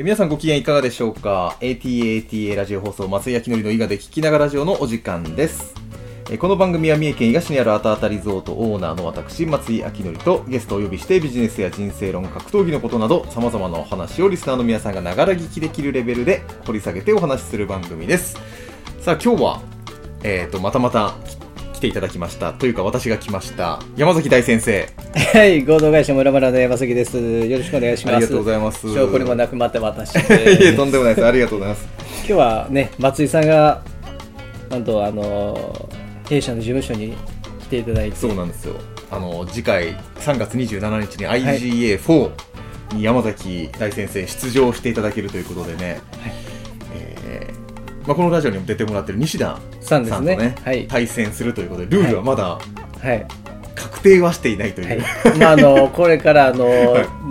え皆さんご機嫌いかがでしょうか ?ATATA ラジオ放送松井明則の伊賀で聞きながらラジオのお時間です。えこの番組は三重県伊賀市にあるあたあたリゾートオーナーの私、松井明則とゲストをお呼びしてビジネスや人生論、格闘技のことなど様々なお話をリスナーの皆さんがながら聞きできるレベルで掘り下げてお話しする番組です。さあ今日は、えーと、またまた来ていただきました。というか私が来ました。山崎大先生。はい、合同会社村村の山崎です。よろしくお願いします。ありがとうございます証拠にもなくまた私 いえ、で。とんでもないです。ありがとうございます。今日はね、松井さんが、なんと、あの、弊社の事務所に来ていただいて。そうなんですよ。あの、次回3月27日に IGA4 に山崎大先生出場していただけるということでね、えーまあ、このラジオにも出てもらってる西田さんですねとね、はい対戦するということで、ルールはまだはい。確定はしていないという。はい。まあ、あの、これから、あの、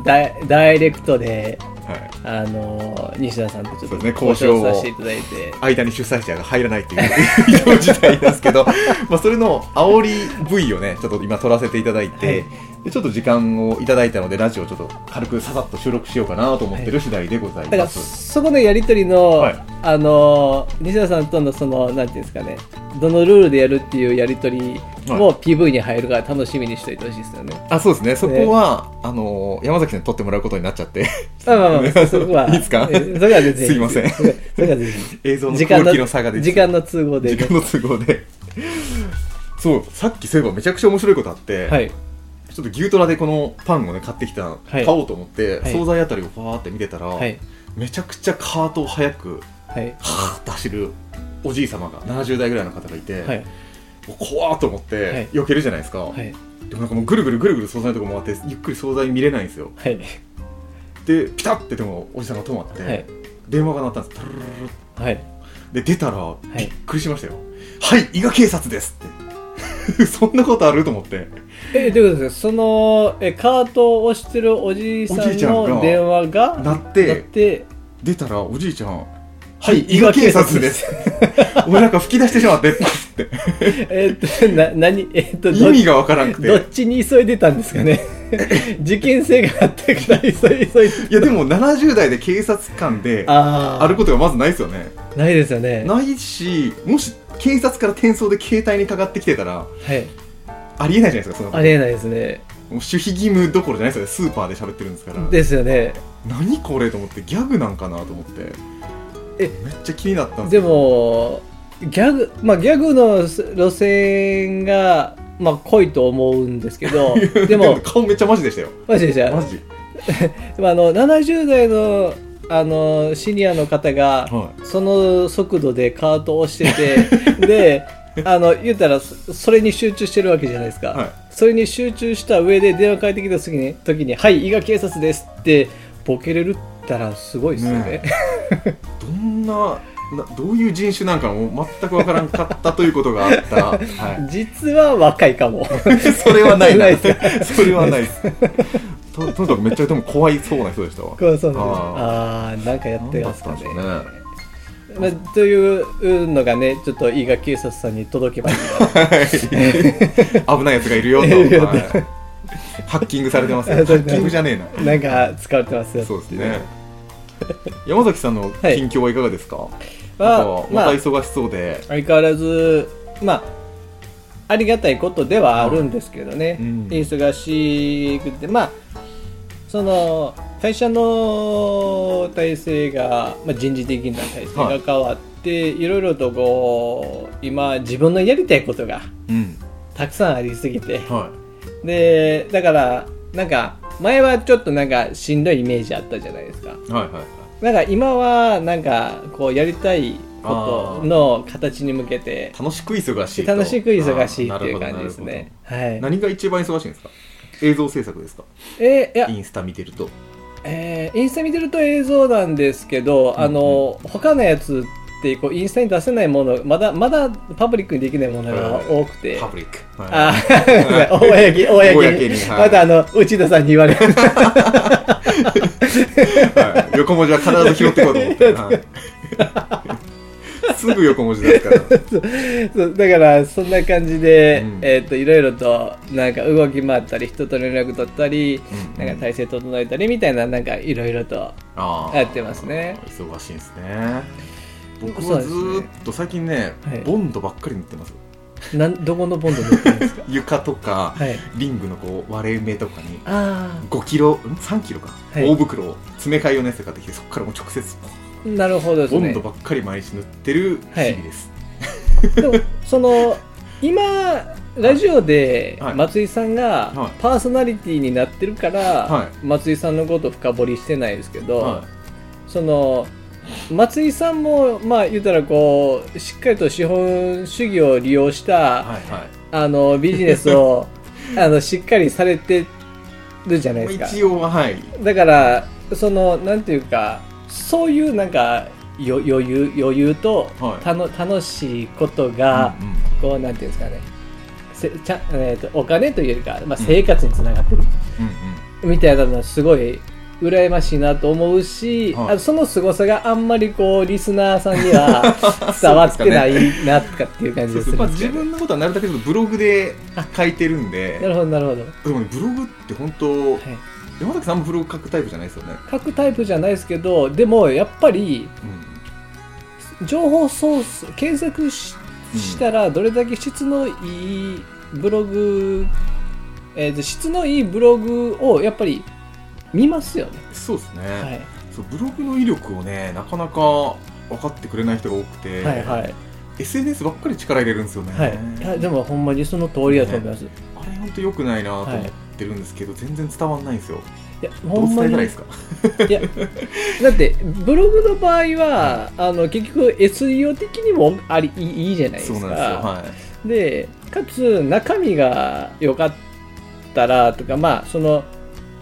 ダイダイレクトで、はいあの、西田さんとちょっとね交交渉させていただいて。間に主催者が入らないという 異常事態ですけど、まあそれの煽り V をね、ちょっと今撮らせていただいて、はいでちょっと時間をいただいたので、ラジオをちょっと軽くささっと収録しようかなと思ってる次第でございだからます。そこのやり取りの、はいあの西田さんとのそのなんていうんですかねどのルールでやるっていうやり取りも PV に入るから楽しみにしておいてほしいですよね。あ、そうですね。そこは、あの、山崎さんに撮ってもらうことになっちゃって、まあまあまあ、そこは。いいですか？えそれは全然すいませんそれは全然映像の時間の差が時間の都合で、時間の都合で。そう、さっきそういえばめちゃくちゃ面白いことあって、はい。ちょっと牛トラでこのパンをね、買ってきた、い買おうと思って、はい惣菜あたりをファーって見てたら、はい。めちゃくちゃカートを早く、はい。はーって走るおじい様が70代ぐらいの方がいて、はい。怖ーと思って、はい避けるじゃないですか、はい。でもなんかもうぐるぐるぐるぐる惣菜のとこ回ってゆっくり惣菜見れないんですよはい。でピタッてでもおじさんが止まって、はい。電話が鳴ったんですはい。で出たら、いびっくりしましたよはい伊賀警察ですって そんなことあると思って。え、どういうことですか？その、え、カートを押してるおじいさんの電話が鳴って鳴って、出たらおじいちゃんはい伊賀警察です。俺なんか吹き出してしまってって。えっと、な、何、えっと、ど意味がわからんくて。どっちに急いでたんですかね？事件性があったから急い急いやでも70代で警察官でああることがまずないですよね。あないですよね。ないしもし警察から転送で携帯にかかってきてたらはい。ありえないじゃないですかそのありえないですね。もう守秘義務どころじゃないですよ。ねスーパーで喋ってるんですから。ですよね。何これと思ってギャグなんかなと思ってえめっちゃ気になったんですでもギャグまあギャグの路線がまあ濃いと思うんですけど でも顔めっちゃマジでしたよ。マジでじゃマジ。でもあの70代のあのシニアの方が、はその速度でカートを押してて であの言ったらそそれに集中してるわけじゃないですか、はい。それに集中した上で電話かけてきた時に時に「はい伊賀警察です」ってボケれるったらすごいですよね。どんななどういう人種なんかも全くわからんかったということがあった、は実は若いかも。い、それはないな。それはないです。ととにかくめっちゃでも怖いそうな人でしたわ。こうそうなああなんかやってますかね。なんだったんでまあ、というのがねちょっと伊賀警察さんに届けばいい危ないやつがいるよと、はい。ハッキングされてますよ。ハッキングじゃねえな。なんか使われてますよそうですね 山崎さんの近況はいかがですか、はなんかままあた忙しそうで、相変わらずまあありがたいことではあるんですけどね、うん。忙しくて。まあその会社の体制が、まあ、人事的な体制が変わって、い、ろいろとこう今自分のやりたいことがうん。たくさんありすぎて。はでだからなんか前はちょっとなんかしんどいイメージあったじゃないですか。い、はいはいはい。なんか今はなんかこうやりたいことの形に向けて楽しく忙しいと。楽しく忙しいっていう感じですね。はい。何が一番忙しいんですか？映像制作ですか？えーいや。イ、ンスタ見てると。えーインスタ見てると映像なんですけど、あの他のやつってこうインスタに出せないものまだまだパブリックにできないものが多くて。パブリック、はい。あ ー、公に、公に、またあの、内田さんに言われる。はい。横文字は必ず拾っていこうと思って、はい。すぐ横文字ですから。そうだからそんな感じで、うん。えー、といろいろとなんか動き回ったり人と連絡取ったり、うん。なんか体制整えたりみたいななんかいろいろとやってますね。忙しいんですね僕はずっと最近ねはい。ボンドばっかり塗ってます。なんどこのボンド塗ってるんですか？床とかはい。リングのこう割れ目とかにあ5キロん？3キロか、はい。大袋を詰め替え用のやつで買ってきてそこからもう直接あなるほどね。ボンドばっかり毎日塗ってる日々です、でもその今ラジオではい。松井さんがはい。パーソナリティになってるから、は松井さんのことを深掘りしてないですけど、はその松井さんもまあ言ったらこうしっかりと資本主義を利用した、いはいはい。あのビジネスを あのしっかりされてるじゃないですか。一応ははい。だからそのなんていうかそういうなんかよ余裕余裕と、はい。たの楽しいことが、うんうん。こうなんていうんですかね。せちゃ、えー、とお金というよりか、まあ、生活につながってる、うん。みたいなのはすごい羨ましいなと思うし、はい。あその凄さがあんまりこうリスナーさんには 伝わってないなとかっていう感じでするんですけど、自分のことはなるだけブログで書いてるんで。なるほどなるほど、でもねブログって本当、はい、山崎さんもブログ書くタイプじゃないですよね、書くタイプじゃないですけどでもやっぱりうん、情報ソース検索ししたらどれだけ質のいいブログ、えーと質のいいブログをやっぱり見ますよね、そうですね、はい、そうブログの威力をねなかなか分かってくれない人が多くて、はいはい。SNS ばっかり力入れるんですよね、はい。いやでもほんまにその通りだと思います、あれ本当良くないなと思ってるんですけど、全然伝わんないんですよ。いやほんまにいいですか？いやだってブログの場合はあの結局 SEO 的にもありいいいいじゃないですか。そうなんですよ。はい。でかつ中身が良かったらとかまあその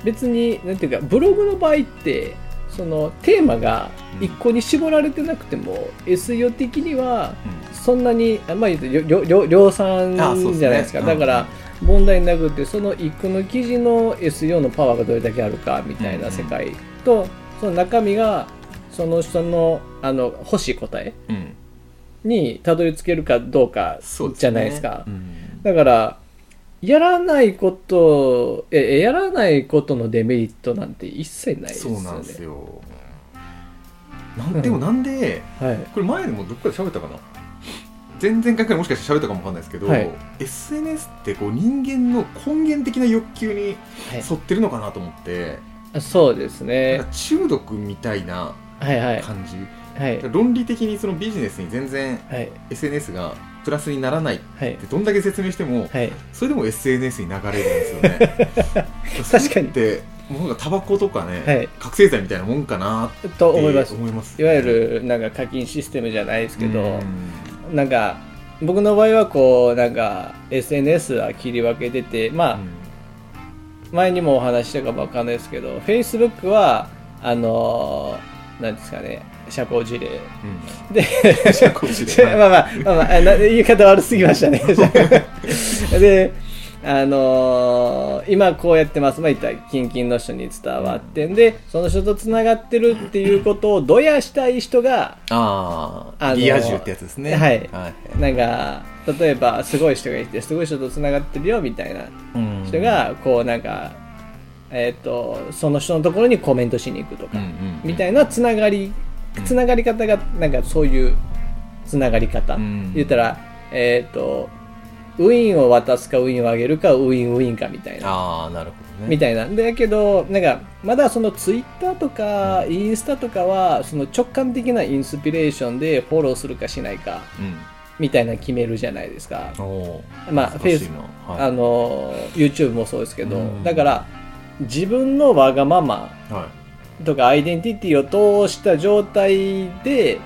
別になんていうかブログの場合ってそのテーマが一個に絞られてなくても、SEO 的にはそんなにあまあ量産じゃないですか。だから問題なくてその一個の記事の SEO のパワーがどれだけあるかみたいな世界と、その中身がその人のあの欲しい答えうん、うんにたどり着けるかどうかじゃないですか。うん。だから、やらないこと、え、やらないことのデメリットなんて一切ないですよね。そうなんですよなんでもなんで、はい。これ前でもどっかで喋ったかな？前々回くらいもしかして喋ったかもわかんないですけど、はい SNS ってこう人間の根源的な欲求にはい沿ってるのかなと思って、あそうですねか。中毒みたいなはいはい。感じ、はい。論理的にそのビジネスに全然はい。SNS がプラスにならないっはいて。どんだけ説明してもはい。それでも SNS に流れるんですよね 確かにってもうなんかタバコとかね、はい覚醒剤みたいなもんかなと思います。思いますいわゆる、なんか課金システムじゃないですけどうん、なんか、僕の場合はこう、なんか、SNS は切り分けてて、まあ、前にもお話ししたかもわかんないですけど、Facebook は、あのーなんですかね、社交辞令。うんで、社交辞令はい まあまあ、まあまあ、言い方悪すぎましたね。で、あのー今こうやってます。まあ、言ったら、近々の人に伝わってんで、その人とつながってるっていうことをどやしたい人が、ああ、あのリア充ってやつですね。はいはい。なんか、例えば、すごい人がいて、すごい人とつながってるよ、みたいなうん人、が、こう、なんか、えっ、と、その人のところにコメントしに行くとか、みたいなつながり、つながり方が、なんかそういうつながり方。うん言ったら、えっ、と、ウィンを渡すかウィンをあげるかウィンウィンかみたいな。ああ、なるほどね。みたいな。だけど、なんか、まだそのツイッターとか、インスタとかは、その直感的なインスピレーションでフォローするかしないか、うん。みたいな決めるじゃないですか。まあ、フェイスはいあの、YouTube もそうですけど、うんだから、自分のわがままはとかアイデンティティを通した状態で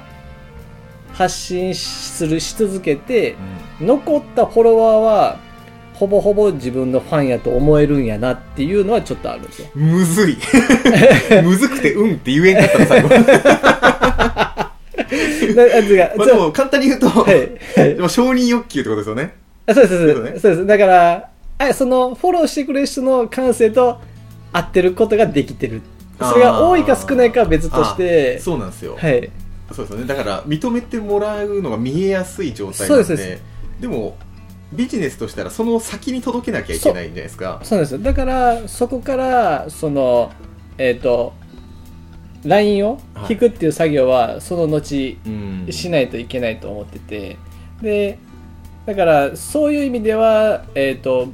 発信するし続けてい。、うん。残ったフォロワーはほぼほぼ自分のファンやと思えるんやなっていうのはちょっとあるんですよ。むずい。むずくて、うんって言えんかったの、最後。まあでも、簡単に言うと、はいはいでも承認欲求ってことですよね。あそうですそうです、そうねそうですだからあそのフォローしてくれる人の感性と合ってることができてるそれが多いか少ないかは別としあてそうなんですよ。はい。そうですよね。だから認めてもらうのが見えやすい状態そなんでうでです。でもビジネスとしたらその先に届けなきゃいけないんじゃないですか。そうなんですよ。だからそこからそのえっ、と LINE を引くっていう作業はその後うん。しないといけないと思ってて。でだからそういう意味ではえっ、と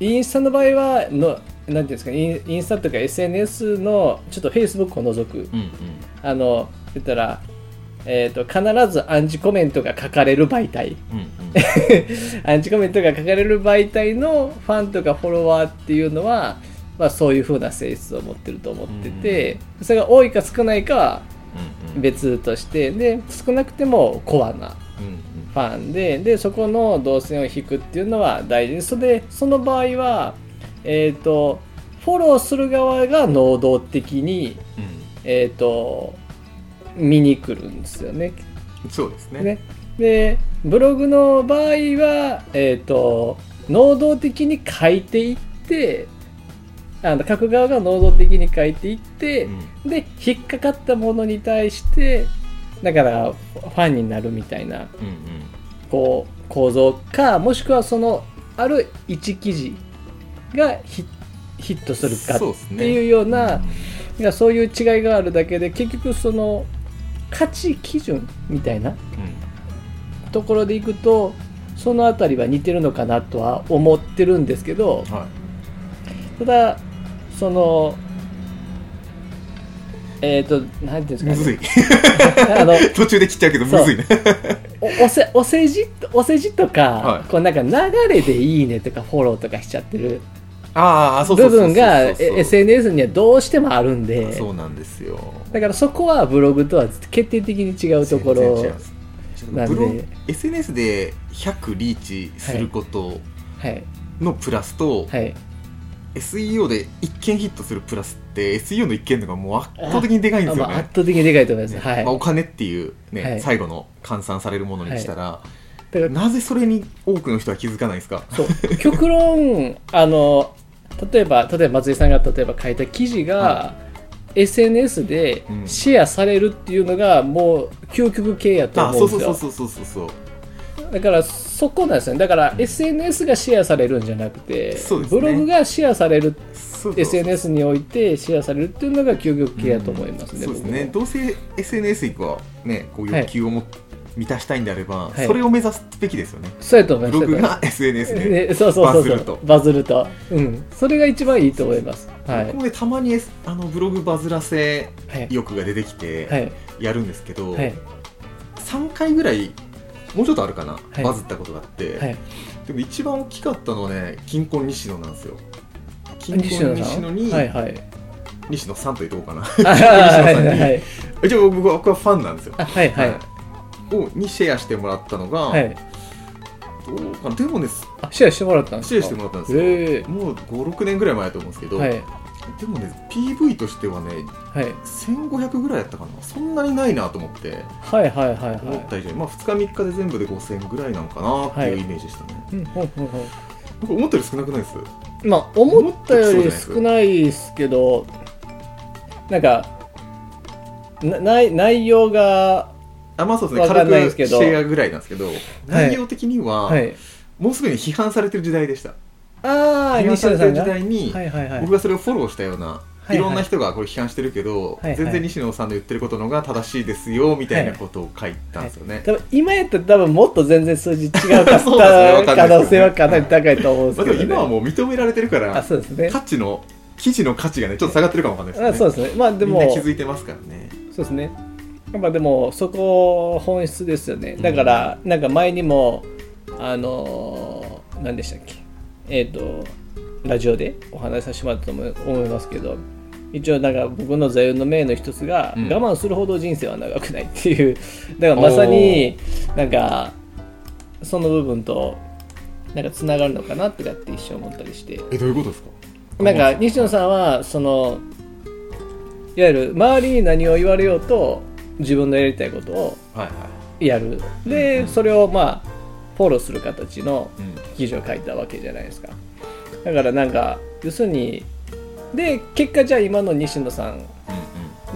インスタの場合はのなんていうんですかインインスタとか SNS のちょっと Facebook を除く。うんうん。あの言ったら、えー、と必ずアンチコメントが書かれる媒体。うんうん。アンチコメントが書かれる媒体のファンとかフォロワーっていうのは、まあ、そういう風な性質を持ってると思ってて、それが多いか少ないかはうん別としてで少なくてもコアなうんうん。ファンででそこの動線を引くっていうのは大事。でそれでその場合は、えー、とフォローする側が能動的に、えー、と見に来るんですよね。うんそうですね。ね、でブログの場合は、えー、と能動的に書いていってあの書く側が能動的に書いていって、うん。で引っかかったものに対してだからファンになるみたいなうんうん。こう構造かもしくはそのある一記事がヒヒットするかっていうような、ん。いやそういう違いがあるだけで結局その価値基準みたいなところでいくとその辺りは似てるのかなとは思ってるんですけどうんはただそのえっ、となんていうんですか、いむずい。あの 途中で切っちゃうけどむずいね。おおせお世辞お世辞とか、はい。こうなんか流れでいいねとかフォローとかしちゃってる部分が SNS にはどうしてもあるんで。そうなんですよ。だからそこはブログとは決定的に違うところ。なんで。SNS で100リーチすることはいのプラスと、はい。SEO で一件ヒットするプラスって SEO の一件のがもう圧倒的にでかいんですよあまあ、ね圧。倒的にでかいと思います、ね。はい、まあ、お金っていう、ねはい。最後の換算されるものにしたら、だからなぜそれに多くの人は気づかないんですか？そう。極論あの例えば例えば松井さんが例えば書いた記事が、は SNS でうん。シェアされるっていうのがもう究極系やとあ思ですよ。そううんそうそうそうそうそう。だからそこなんですよね。だから SNS がシェアされるんじゃなくて、ね。ブログがシェアされる SNS においてシェアされるっていうのが究極系やと思いますね、そうですね。どうせ SNS 行くはねこう欲求をも、満たしたいんであれば、はい。それを目指すべきですよね。そうやと思います。ブログが SNS でね、そうそうそうそう。バズると。バズると。うん。それが一番いいと思います。はい。僕もねたまに S あのブログバズらせはい。欲が出てきはてい。やるんですけど、はい。3回ぐらいもうちょっとあるかな、い。バズったことがあって、はい。でも一番大きかったのはね金婚西野なんですよ。金婚西野さん？西野に、はいはい。西野さんと言っとこうかな。あはいはいはい。一応僕は僕はファンなんですよ。あはい。はいをにシェアしてもらったのが、はい。どうかな？でもねあシェアしてもらったんですか？シェアしてもらったんですよ、へえ。もう56年ぐらい前だと思うんですけど、はい。でもね PV としてはねはい。1500ぐらいやったかな？そんなにないなと思って。はいはいはいは思った以上に、まあ2日3日で全部で5000ぐらいなのかなっていうイメージでしたね、いうんほんほんほん。僕思ったより少なくないです？まあ思ったより少ないですけどなんか内容があまあそうですね。軽くんないですけど。シェアぐらいなんですけど内容的には、はい。もうすでに批判されてる時代でした。ああ批判されてる時代に、はいはいはい。僕がそれをフォローしたような、いはい。いろんな人がこれ批判してるけど、はいはい。全然西野さんの言ってることのが正しいですよみたいなことを書いたんですよね、多分今やったら多分もっと全然数字違うかった ね可能性はかなり高いと思うんですまあ、けど、ね、今はもう認められてるからあそうですね。価値の記事の価値がねちょっと下がってるかもわかんないですね。あそうですね。まあでもみんな気づいてますからね。そうですねやっぱでもそこ本質ですよね。だから、なんか前にもあのー何でしたっけ？えっ、とラジオでお話しさせてもらったと思いますけど一応なんか僕の座右の銘の一つが、うん。我慢するほど人生は長くないっていう。だからまさになんかその部分となんかつながるのかなとかって一瞬思ったりして。えどういうことですか？なんか西野さんはそのいわゆる周りに何を言われようと自分のやりたいことをはいはい。やる。でそれをまあフォローする形のうん。記事を書いたわけじゃないですか。だからなんか要するにで結果じゃあ今の西野さん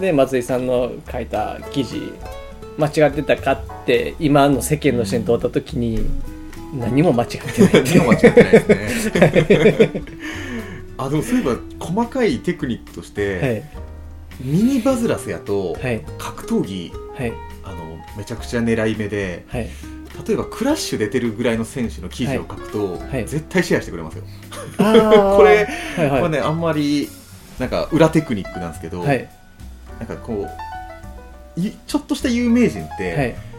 で松井さんの書いた記事間違ってたかって今の世間の人に問った時に何も間違ってない。何も間違ってないですね。あでもそういえば細かいテクニックとして、はいミニバズラスやと、はい。格闘技はい。あのめちゃくちゃ狙い目ではい。例えばクラッシュ出てるぐらいの選手の記事を書くと、はい。絶対シェアしてくれますよ、これ はいはい。まあねあんまりなんか裏テクニックなんですけど、はい。なんかこういちょっとした有名人って、はい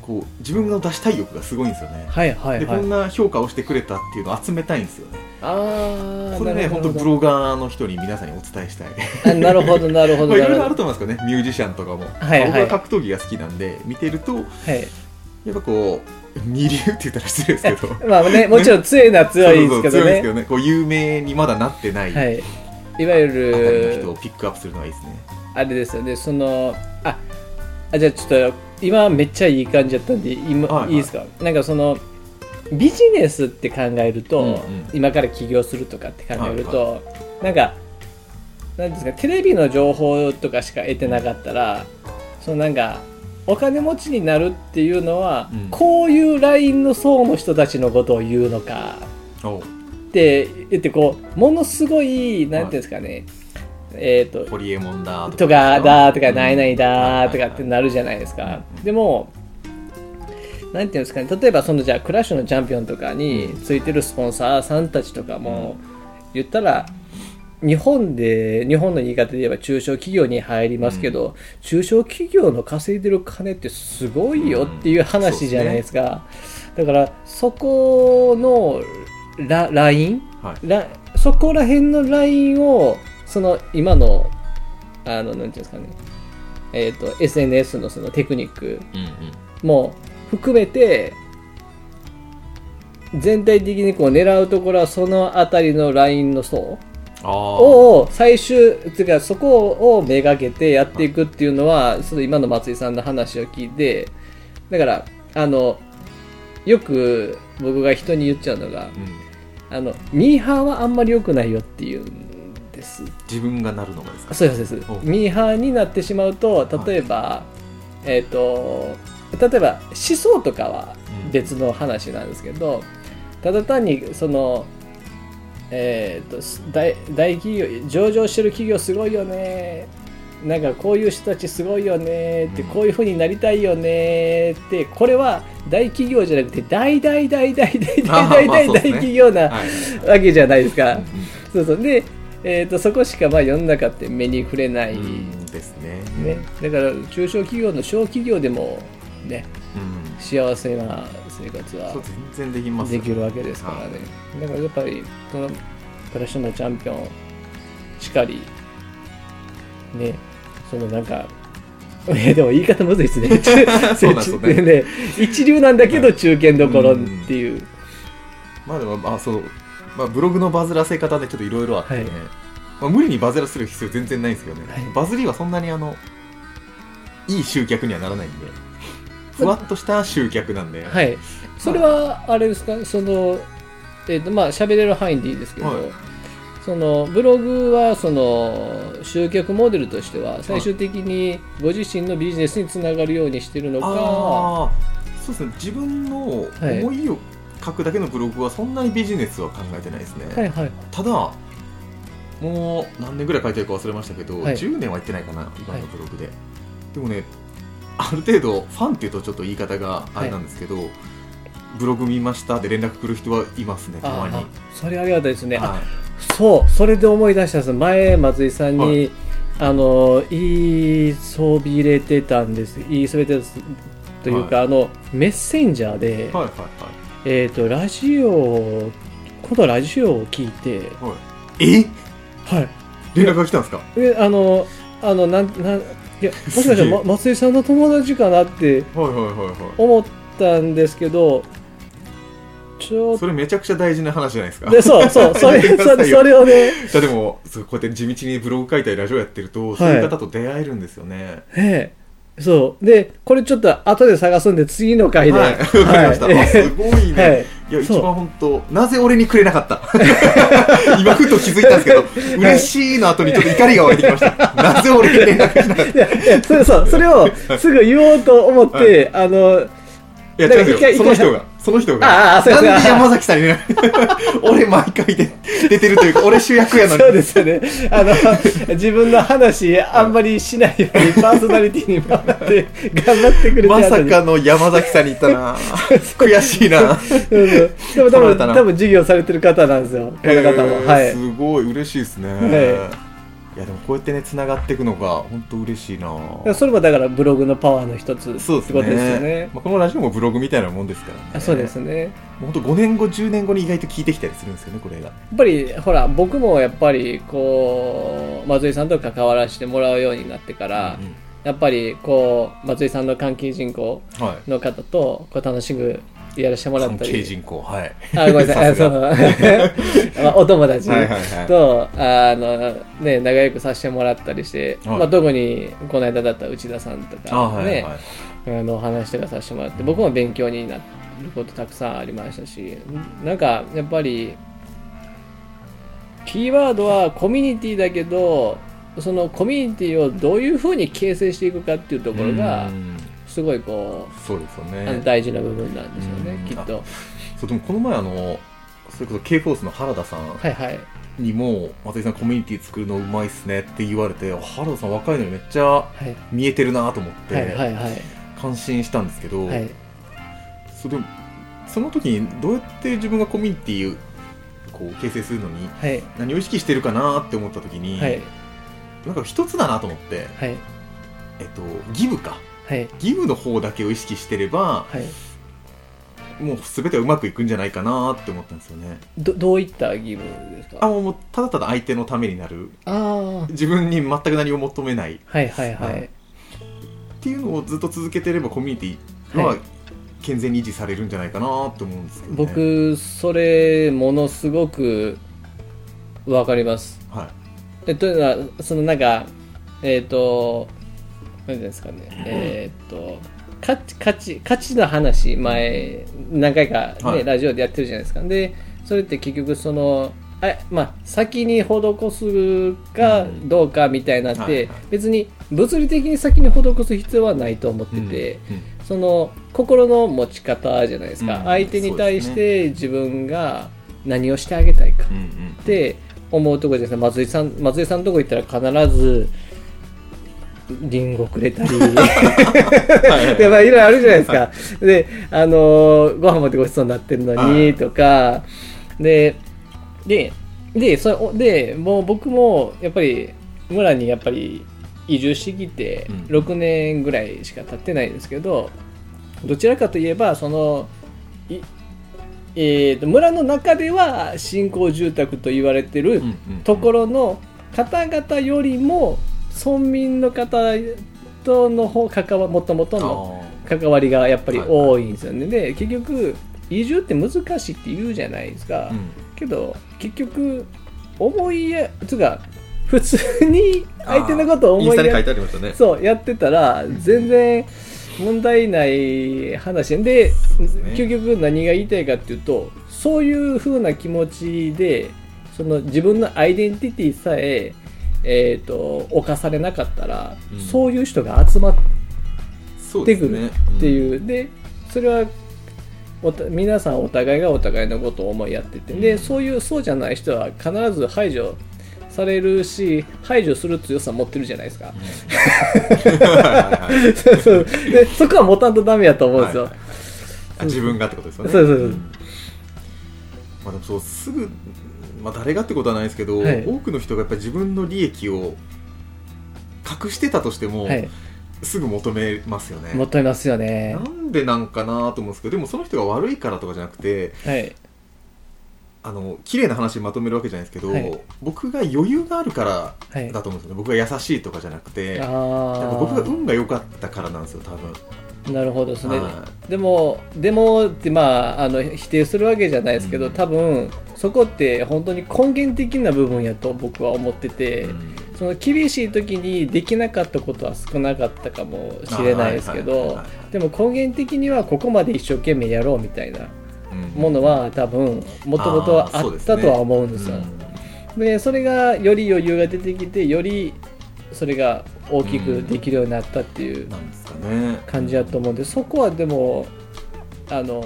こう自分の出したい欲がすごいんですよね、はいはいはい。でこんな評価をしてくれたっていうのを集めたいんですよね。ああこれね本当ブロガーの人に皆さんにお伝えしたい。あなるほどなるほどまあいろいろあなると思いますけどねミュージシャンとかも、はいはい。まあ僕は格闘技が好きなんで見てるとはい。やっぱこう二流って言ったら失礼ですけど。まあねもちろん強いのは強いですけどそうそう強いですけねどね。こう有名にまだなってない、はい。いわゆあたりの人るをピックアップするのがいいですね。あれですよね。そのああじゃあちょっと今めっちゃいい感じだったんで今、はいはい。い、いですか？なんかそのビジネスって考えると、うんうん。今から起業するとかって考えると、なんかなんですか？テレビの情報とかしか得てなかったらそのなんかお金持ちになるっていうのは、うん。こういうラインの層の人たちのことを言うのかおって言ってこうものすごいなんていうんですかね、えっ、とホリエモンだとか。だとかないないだはいとかってなるじゃないですか。うん。でもなんていうんですかね。例えばそのじゃあクラッシュのチャンピオンとかについてるスポンサーさんたちとかも言ったら日本で日本の言い方で言えば中小企業に入りますけど、中小企業の稼いでる金ってすごいよっていう話じゃないですか、だからそこのラライン？はい。らそこら辺のラインをその今のあのなんていうんですかね。えっ、と SNS のそのテクニックも含めて全体的にこう狙うところはそのあたりのラインの層を最終ていうかそこをめがけてやっていくっていうのはその今の松井さんの話を聞いてだからあのよく僕が人に言っちゃうのがうん。あのミーハーはあんまり良くないよっていうんです。自分がなるのがですか？そうですそうです。おミーハーになってしまうと例えば、えっ、と例えば思想とかは別の話なんですけど、ただ単にそのえっ、と大大企業上場してる企業すごいよね。なんかこういう人たちすごいよね。って、うん。こういうふうになりたいよね。ってこれは大企業じゃなくて大大大大大大大大大企業なはい。わけじゃないですか。うそうそう。で、えー、とそこしかまあ世の中って目に触れない、ですね。ね、だから中小企業の小企業でも、ね、うん。幸せな生活は全然できますよできるわけですからね、だからやっぱりそのクラッシュのチャンピオンしかりね。そのなんか えでも言い方むずい ですね。そうなんですよね。ね。一流なんだけど中堅どころっていう、まあでもまあそう、まあ、ブログのバズらせ方でちょっといろいろあってね、はい。まあ、無理にバズらせる必要全然ないんですけどね、はい。バズりはそんなにあのいい集客にはならないんで。ふわっとした集客なんで、はい、それはあれですか、その、えっ、と、まあ、喋れる範囲でいいですけど、はい。そのブログはその集客モデルとしては最終的にご自身のビジネスにつながるようにしてるのか、そうですね。自分の思いを書くだけのブログはそんなにビジネスは考えてないですね、はいはい。ただもう何年ぐらい書いてるか忘れましたけど、はい。10年は言ってないかな今のブログで、でもねある程度ファンっていうとちょっと言い方があれなんですけど、ブログ見ましたで連絡来る人はいますねたまに。それありがたいですね、あはい。そうそれで思い出したんです。前松井さんに、はい。あの言いそびれてたんです。言いそびれてたというか、あのメッセンジャーで、はいはいえっ、とラジオこのラジオを聞いてはい。はいえ？はい。連絡が来たんですか？えあのあのなんなんいやもしかしたら、ま、松井さんの友達かなってはいはいはいは思ったんですけどちょそれめちゃくちゃ大事な話じゃないですか。とでそうそう それそれそれをね。でもそうこうやって地道にブログ書いたりラジオやってると、そういう方と出会えるんですよね。ええそう。でこれちょっと後で探すんで次の回で。はい。わかりました、はい。あすごいね、はい。いや、一番本当、なぜ俺にくれなかった？今、ふと気づいたんですけど、嬉しいの後にちょっと怒りが湧いてきました。なぜ俺に連絡しなかったいいやいやそれそう。それをすぐ言おうと思って、あのや、だから違うその人が、その人あが、あそうです。なんで山崎さんに 俺毎回で出てるというか、俺主役やのに。そうですよね。あの自分の話あんまりしないようにパーソナリティに回って頑張ってくれてまさかの山崎さんに言ったな。悔しいな。そうそう。でも多分多分授業されてる方なんですよ。この方も、えーはい。すごい。嬉しいですね、はいいやでもこうやってね繋がっていくのが本当嬉しいな。それもだからブログのパワーの一つそうですね。ですよね。まあ、このラジオもブログみたいなもんですからね。あそうですね。本当5年後10年後に意外と聞いてきたりするんですよねこれが。やっぱりほら僕もやっぱりこう松井さんと関わらせてもらうようになってから、うん。やっぱりこう松井さんの関係人口はい。の方とこう楽しくやらせてもらっ関たり。係人口はい。あごめんなさい。の まあお友達。はいはいはい。とあの、ね、仲良くさせてもらったりして、はい。まあ、特にこの間だった内田さんとか、ねあはいはい。あのお話とかさせてもらって僕も勉強になることたくさんありましたしなんかやっぱりキーワードはコミュニティだけどそのコミュニティをどういうふうに形成していくかっていうところがうんすごいこそうですよね。大事な部分なんですよねうん。きっと。そうでもこの前あのそれこそ K フォースの原田さんはいはい。にも松井さんコミュニティ作るのうまいっすねって言われてあ原田さん若いのにめっちゃはい。見えてるなと思って、はいはいはい。感心したんですけど、はい。それその時にどうやって自分がコミュニティをこう形成するのにはい。何を意識してるかなって思った時に、はい。なんか一つだなと思って、はい。えっと、ギブかはい。ギブの方だけを意識してればはい。もう全てはうまくいくんじゃないかなって思ったんですよね。どどういった義務ですか？あもうただただ相手のためになる。あ自分に全く何を求めない。っはいはいははい。いていうのをずっと続けてればコミュニティははい。健全に維持されるんじゃないかなって思うんですけど、ね、僕それものすごくわかります。はい。えというのはそのなんかえっ、と何ていうんですかね。えっ、と価値価値価値の話前何回か、ねはい。ラジオでやってるじゃないですか。でそれって結局そのあまあ、先に施すかどうかみたいになって、別に物理的に先に施す必要はないと思ってて、その心の持ち方じゃないですか、うん。相手に対して自分が何をしてあげたいかって思うところですね松井さん松井さんのとこ行ったら必ずリンゴくれたり で、まあ、いろいろあるじゃないですか、であのーご飯持ってごちそうになってるのはい。にとか。でででそでもう僕もやっぱり村にやっぱり移住してきてうん。6年ぐらいしか経ってないんですけどどちらかといえばそのいえーと村の中では新興住宅と言われてるところの方々よりも村民の方との方関わもともとのあ関わりがやっぱりはいはい多いんですよね、で結局移住って難しいって言うじゃないですか、ーうん。けど結局思いやつうか普通に相手のことを思いやそうやってたら全然問題ない話。でね。究極何が言いたいかっていうとそういう風な気持ちでその自分のアイデンティティさええー、と侵されなかったら、うん。そういう人が集まってくるっていう、でそれはおた皆さんお互いがお互いのことを思いやってて、でそういうそうじゃない人は必ず排除されるし排除する強さ持ってるじゃないですか、そうそう。でそこは持たんとダメやと思うんですよ、はいはいあ自分がってことですよね。そうそうそうん。まあでもそうすぐ、まあ、誰がってことはないですけど、はい。多くの人がやっぱり自分の利益を隠してたとしても、はい。すぐ求めますよね。求めますよね。なんでなんかなと思うんですけどでもその人が悪いからとかじゃなくてはい。あの綺麗な話にまとめるわけじゃないですけど、はい。僕が余裕があるからはい。だと思うんですよね。僕が優しいとかじゃなくてなん僕があ運が良かったからなんですよ多分。なるほどですね、はでもでもってまああの否定するわけじゃないですけど、うん。多分そこって本当に根源的な部分やと僕は思ってて、うん。その厳しい時にできなかったことは少なかったかもしれないですけどでも根源的にはここまで一生懸命やろうみたいなものは多分もともとあったとは思うんですよ。でそれがより余裕が出てきてよりそれが大きくできるようになったっていう感じだと思うんでそこはでもあの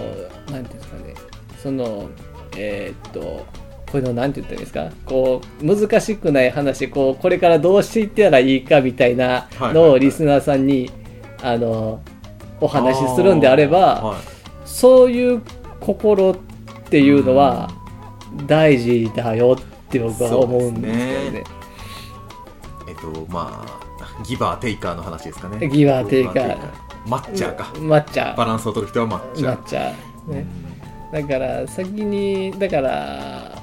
なんていうんですかね。そのえーっとこういうのなんて言ったらいいですか？こう難しくない話こうこれからどうしていったらいいかみたいなのをリスナーさんにあのお話しするんであれば、そういう心っていうのは大事だよって僕は思うんですけどそうですね。えっとまあギバーテイカーの話ですかね。ギバー。テイカー。マッチャーか。抹茶バランスを取る人はマッチャー。抹茶ねだから先にだから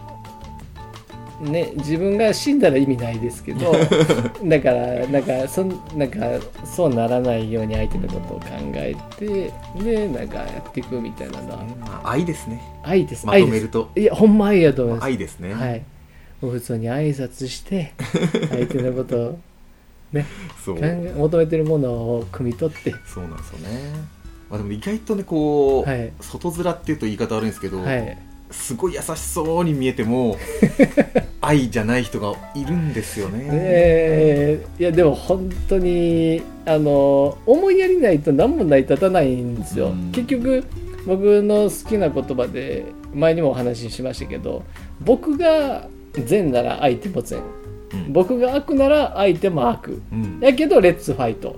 ね自分が死んだら意味ないですけど だからなんかそんなんかそうならないように相手のことを考えてでなんかやっていくみたいなのは。まあ愛ですね。愛です。まとめると。いやほんま愛やと思います。愛ですね。はい。もう普通に挨拶して 相手のことをねそう。求めてるものを汲み取って。そうなんですよねまあでも意外とねこう、はい。外面っていうと言い方悪いんですけど、はい。すごい優しそうに見えても 愛じゃない人がいるんですよね。えーいやでも本当にあの思いやりないと何も成り立たないんですよ、うん。結局僕の好きな言葉で前にもお話ししましたけど僕が善なら相手も善。うん。僕が悪なら相手も悪。うん。やけどレッツファイト。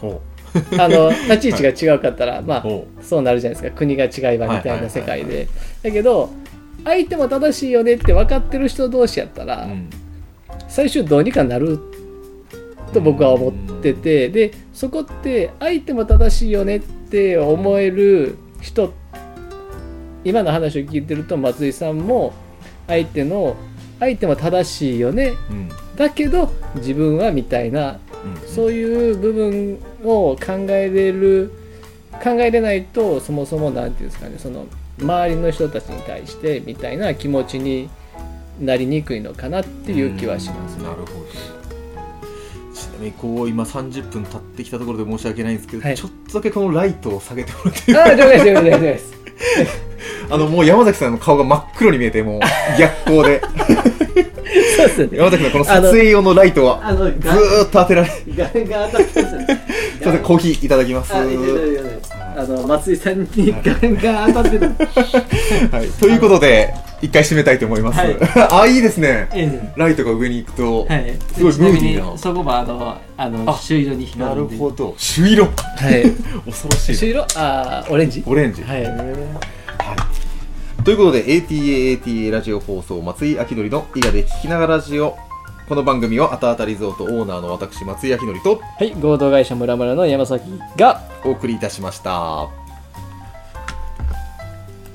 ほ あの立ち位置が違うかったら、まあほそうなるじゃないですか。国が違いばみたいな世界で。だけど相手も正しいよねって分かってる人同士やったら、う、うん。最終どうにかなると僕は思っててでそこって相手も正しいよねって思える人今の話を聞いてると松井さんも相手の相手も正しいよね。うん。だけど自分はみたいなうんそういう部分を考えれる考えれないとそもそも何て言うんですかねその周りの人たちに対してみたいな気持ちになりにくいのかなっていう気はします。ねうん。な。るほど。ちなみにこう今30分経ってきたところで申し訳ないんですけど、はい。ちょっとだけこのライトを下げてもらっていいです、了解です了解です。あのもう山崎さんの顔が真っ黒に見えてもう逆光でそうですね。山崎さんこの撮影用のライトはずーっと当てられすガンガン当たってますよね。いませんコーヒーいただきます。あ、の、松井さんにガンガン当たってた。はい、ということで一回締めたいと思います、はい。あいいですね。ええ。ライトが上に行くと、はい。すごいムーディーな。に、そこもあの、あの、あ朱色に光なるほど。朱色。はい。恐ろしい朱色？あー、オレンジ。オレンジ。はいということで ATAATA ラジオ放送松井明則の伊賀で聞きながらラジオ。この番組はあたあたリゾートオーナーの私松井明則とはい、合同会社ムラムラの山崎が、お送りいたしました